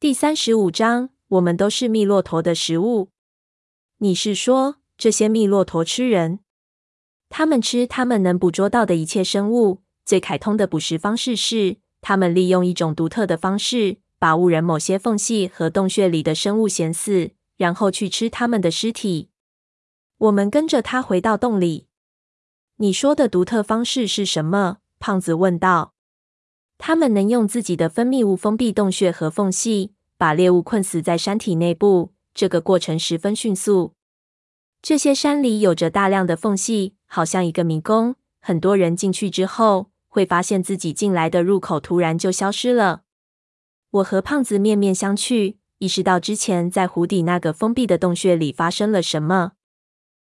第三十五章，我们都是密骆驼的食物。你是说，这些密骆驼吃人？他们吃他们能捕捉到的一切生物。最凯通的捕食方式是，他们利用一种独特的方式，把误人某些缝隙和洞穴里的生物衔死，然后去吃他们的尸体。我们跟着他回到洞里。你说的独特方式是什么？胖子问道。他们能用自己的分泌物封闭洞穴和缝隙，把猎物困死在山体内部。这个过程十分迅速。这些山里有着大量的缝隙，好像一个迷宫。很多人进去之后，会发现自己进来的入口突然就消失了。我和胖子面面相觑，意识到之前在湖底那个封闭的洞穴里发生了什么，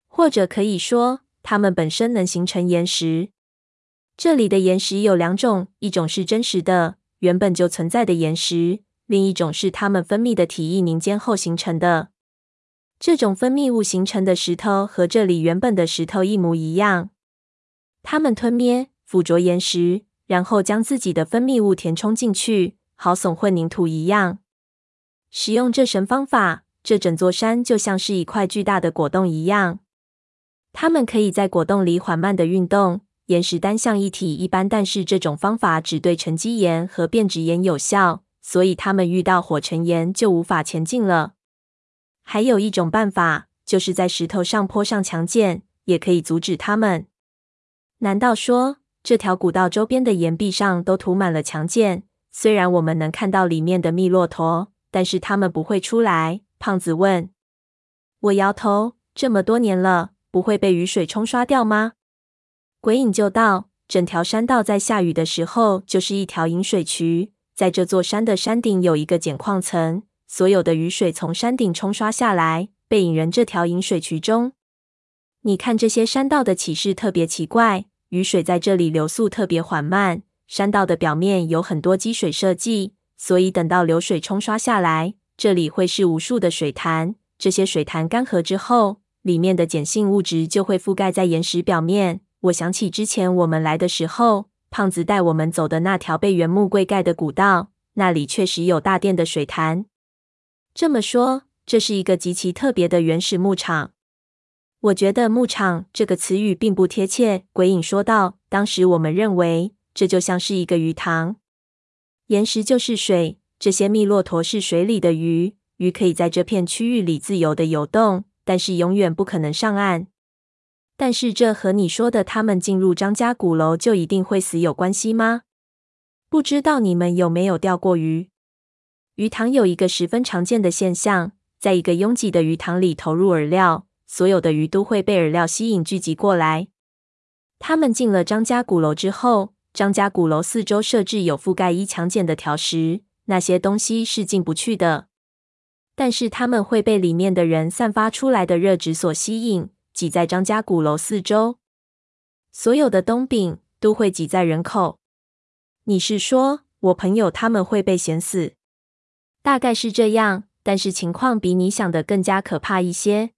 或者可以说，它们本身能形成岩石。这里的岩石有两种，一种是真实的、原本就存在的岩石，另一种是它们分泌的体液凝结后形成的。这种分泌物形成的石头和这里原本的石头一模一样。它们吞灭、附着岩石，然后将自己的分泌物填充进去，好耸混凝土一样。使用这神方法，这整座山就像是一块巨大的果冻一样。它们可以在果冻里缓慢地运动。岩石单向一体一般，但是这种方法只对沉积岩和变质岩有效，所以它们遇到火成岩就无法前进了。还有一种办法，就是在石头上泼上强碱，也可以阻止它们。难道说这条古道周边的岩壁上都涂满了强碱？虽然我们能看到里面的密骆驼，但是它们不会出来。胖子问。我摇头。这么多年了，不会被雨水冲刷掉吗？鬼影就道：“整条山道在下雨的时候就是一条引水渠，在这座山的山顶有一个碱矿层，所有的雨水从山顶冲刷下来，被引人这条引水渠中。你看这些山道的起势特别奇怪，雨水在这里流速特别缓慢。山道的表面有很多积水设计，所以等到流水冲刷下来，这里会是无数的水潭。这些水潭干涸之后，里面的碱性物质就会覆盖在岩石表面。”我想起之前我们来的时候，胖子带我们走的那条被原木柜盖的古道，那里确实有大殿的水潭。这么说，这是一个极其特别的原始牧场。我觉得“牧场”这个词语并不贴切。鬼影说道：“当时我们认为这就像是一个鱼塘，岩石就是水，这些密骆驼是水里的鱼，鱼可以在这片区域里自由的游动，但是永远不可能上岸。”但是这和你说的他们进入张家古楼就一定会死有关系吗？不知道你们有没有钓过鱼？鱼塘有一个十分常见的现象，在一个拥挤的鱼塘里投入饵料，所有的鱼都会被饵料吸引聚集过来。他们进了张家古楼之后，张家古楼四周设置有覆盖一强碱的条石，那些东西是进不去的。但是他们会被里面的人散发出来的热值所吸引。挤在张家古楼四周，所有的冬饼都会挤在人口。你是说我朋友他们会被咸死？大概是这样，但是情况比你想的更加可怕一些。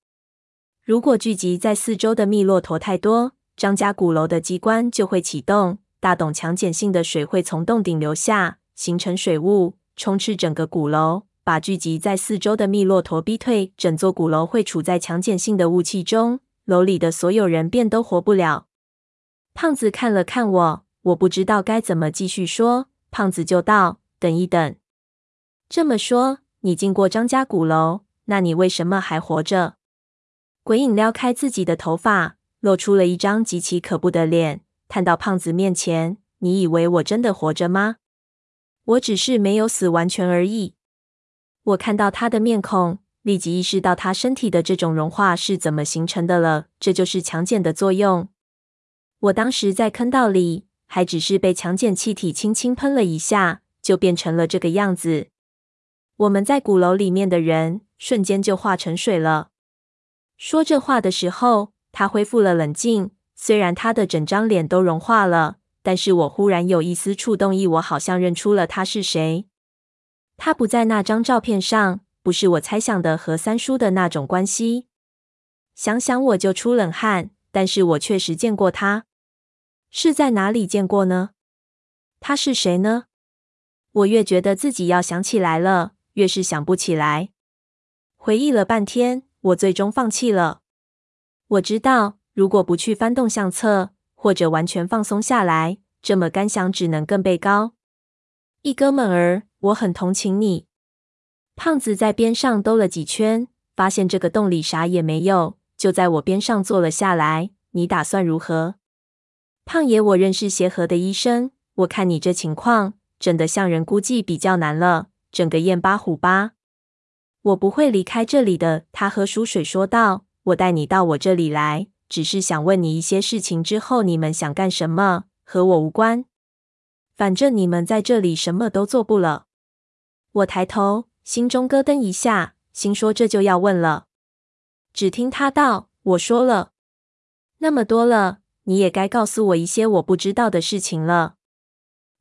如果聚集在四周的密骆驼太多，张家古楼的机关就会启动，大董强碱性的水会从洞顶流下，形成水雾，充斥整个古楼，把聚集在四周的密骆驼逼退。整座古楼会处在强碱性的雾气中。楼里的所有人便都活不了。胖子看了看我，我不知道该怎么继续说。胖子就道：“等一等，这么说，你进过张家古楼，那你为什么还活着？”鬼影撩开自己的头发，露出了一张极其可怖的脸，探到胖子面前：“你以为我真的活着吗？我只是没有死完全而已。”我看到他的面孔。立即意识到他身体的这种融化是怎么形成的了，这就是强碱的作用。我当时在坑道里，还只是被强碱气体轻轻喷了一下，就变成了这个样子。我们在鼓楼里面的人，瞬间就化成水了。说这话的时候，他恢复了冷静，虽然他的整张脸都融化了，但是我忽然有一丝触动，意我好像认出了他是谁。他不在那张照片上。不是我猜想的和三叔的那种关系，想想我就出冷汗。但是我确实见过他，是在哪里见过呢？他是谁呢？我越觉得自己要想起来了，越是想不起来。回忆了半天，我最终放弃了。我知道，如果不去翻动相册，或者完全放松下来，这么干想只能更被高。一哥们儿，我很同情你。胖子在边上兜了几圈，发现这个洞里啥也没有，就在我边上坐了下来。你打算如何？胖爷，我认识协和的医生，我看你这情况，整得像人估计比较难了，整个燕巴虎巴。我不会离开这里的。他喝书水说道：“我带你到我这里来，只是想问你一些事情。之后你们想干什么，和我无关。反正你们在这里什么都做不了。”我抬头，心中咯噔一下，心说这就要问了。只听他道：“我说了那么多了，你也该告诉我一些我不知道的事情了。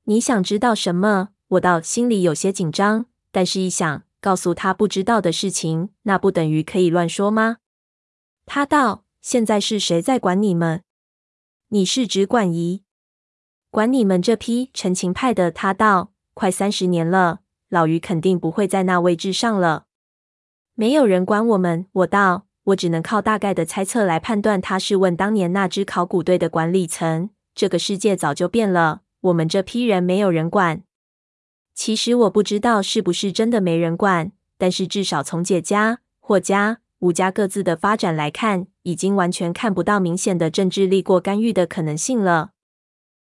你想知道什么？”我倒心里有些紧张，但是一想。告诉他不知道的事情，那不等于可以乱说吗？他道：“现在是谁在管你们？你是指管仪，管你们这批陈情派的。”他道：“快三十年了，老于肯定不会在那位置上了。没有人管我们。”我道：“我只能靠大概的猜测来判断。”他是问当年那支考古队的管理层。这个世界早就变了，我们这批人没有人管。其实我不知道是不是真的没人管，但是至少从解家、霍家、吴家各自的发展来看，已经完全看不到明显的政治力过干预的可能性了。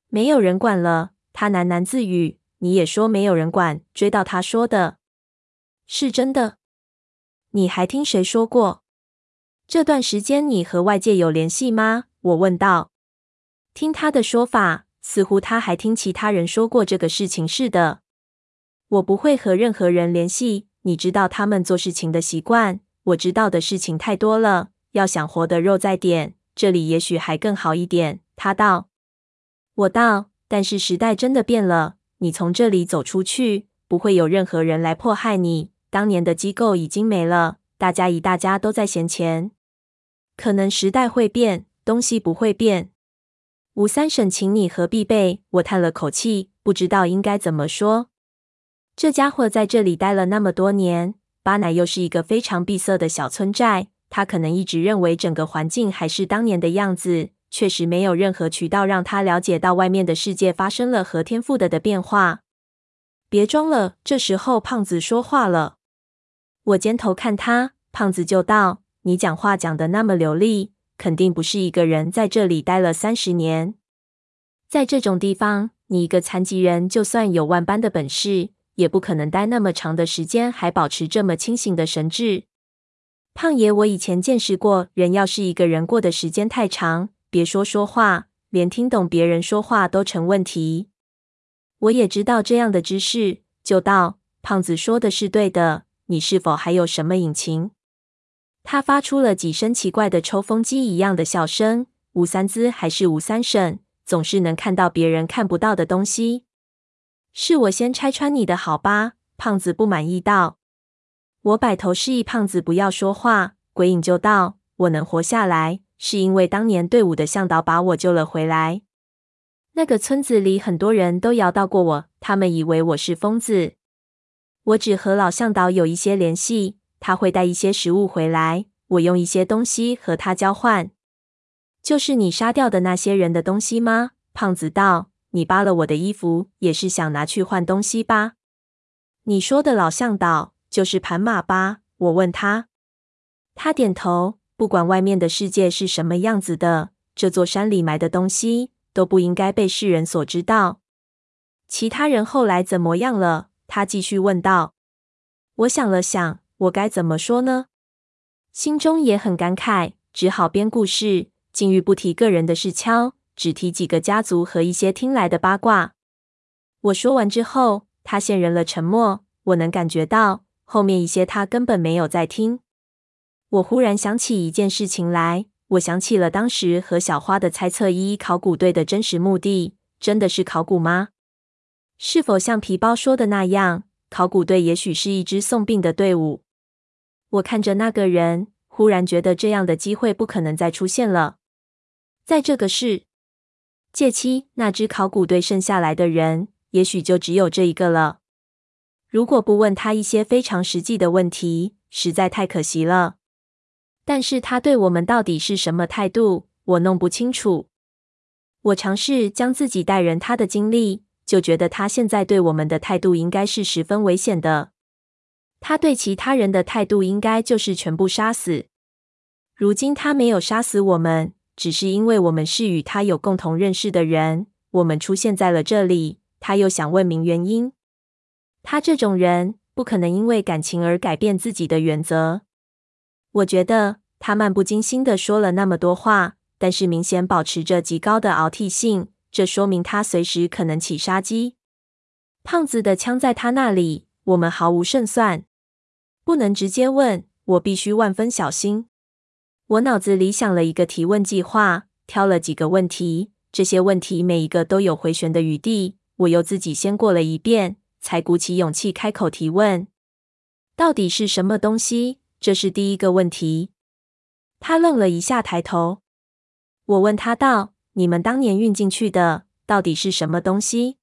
没有人管了，他喃喃自语。你也说没有人管，追到他说的是真的？你还听谁说过？这段时间你和外界有联系吗？我问道。听他的说法，似乎他还听其他人说过这个事情似的。我不会和任何人联系，你知道他们做事情的习惯。我知道的事情太多了，要想活得肉在点，这里也许还更好一点。他道，我道，但是时代真的变了，你从这里走出去，不会有任何人来迫害你。当年的机构已经没了，大家一大家都在闲钱。可能时代会变，东西不会变。吴三省，请你何必备？我叹了口气，不知道应该怎么说。这家伙在这里待了那么多年，巴乃又是一个非常闭塞的小村寨，他可能一直认为整个环境还是当年的样子，确实没有任何渠道让他了解到外面的世界发生了和天赋的的变化。别装了，这时候胖子说话了。我尖头看他，胖子就道：“你讲话讲的那么流利，肯定不是一个人在这里待了三十年。在这种地方，你一个残疾人，就算有万般的本事。”也不可能待那么长的时间，还保持这么清醒的神智。胖爷，我以前见识过，人要是一个人过的时间太长，别说说话，连听懂别人说话都成问题。我也知道这样的知识，就道胖子说的是对的。你是否还有什么隐情？他发出了几声奇怪的抽风机一样的笑声。吴三姿还是吴三省，总是能看到别人看不到的东西。是我先拆穿你的好吧？胖子不满意道。我摆头示意胖子不要说话。鬼影就道：“我能活下来，是因为当年队伍的向导把我救了回来。那个村子里很多人都摇到过我，他们以为我是疯子。我只和老向导有一些联系，他会带一些食物回来，我用一些东西和他交换。就是你杀掉的那些人的东西吗？”胖子道。你扒了我的衣服，也是想拿去换东西吧？你说的老向导就是盘马吧？我问他，他点头。不管外面的世界是什么样子的，这座山里埋的东西都不应该被世人所知道。其他人后来怎么样了？他继续问道。我想了想，我该怎么说呢？心中也很感慨，只好编故事，禁欲不提个人的事敲。只提几个家族和一些听来的八卦。我说完之后，他陷入了沉默。我能感觉到后面一些他根本没有在听。我忽然想起一件事情来，我想起了当时和小花的猜测：一考古队的真实目的真的是考古吗？是否像皮包说的那样，考古队也许是一支送病的队伍？我看着那个人，忽然觉得这样的机会不可能再出现了。在这个世。届期，那支考古队剩下来的人，也许就只有这一个了。如果不问他一些非常实际的问题，实在太可惜了。但是他对我们到底是什么态度，我弄不清楚。我尝试将自己带人他的经历，就觉得他现在对我们的态度应该是十分危险的。他对其他人的态度应该就是全部杀死。如今他没有杀死我们，只是因为我们是与他有共同认识的人，我们出现在了这里。他又想问明原因。他这种人不可能因为感情而改变自己的原则。我觉得他漫不经心地说了那么多话，但是明显保持着极高的熬惕性，这说明他随时可能起杀机。胖子的枪在他那里，我们毫无胜算。不能直接问，我必须万分小心。我脑子里想了一个提问计划，挑了几个问题，这些问题每一个都有回旋的余地。我又自己先过了一遍，才鼓起勇气开口提问：“到底是什么东西？”这是第一个问题。他愣了一下，抬头。我问他道：“你们当年运进去的，到底是什么东西？”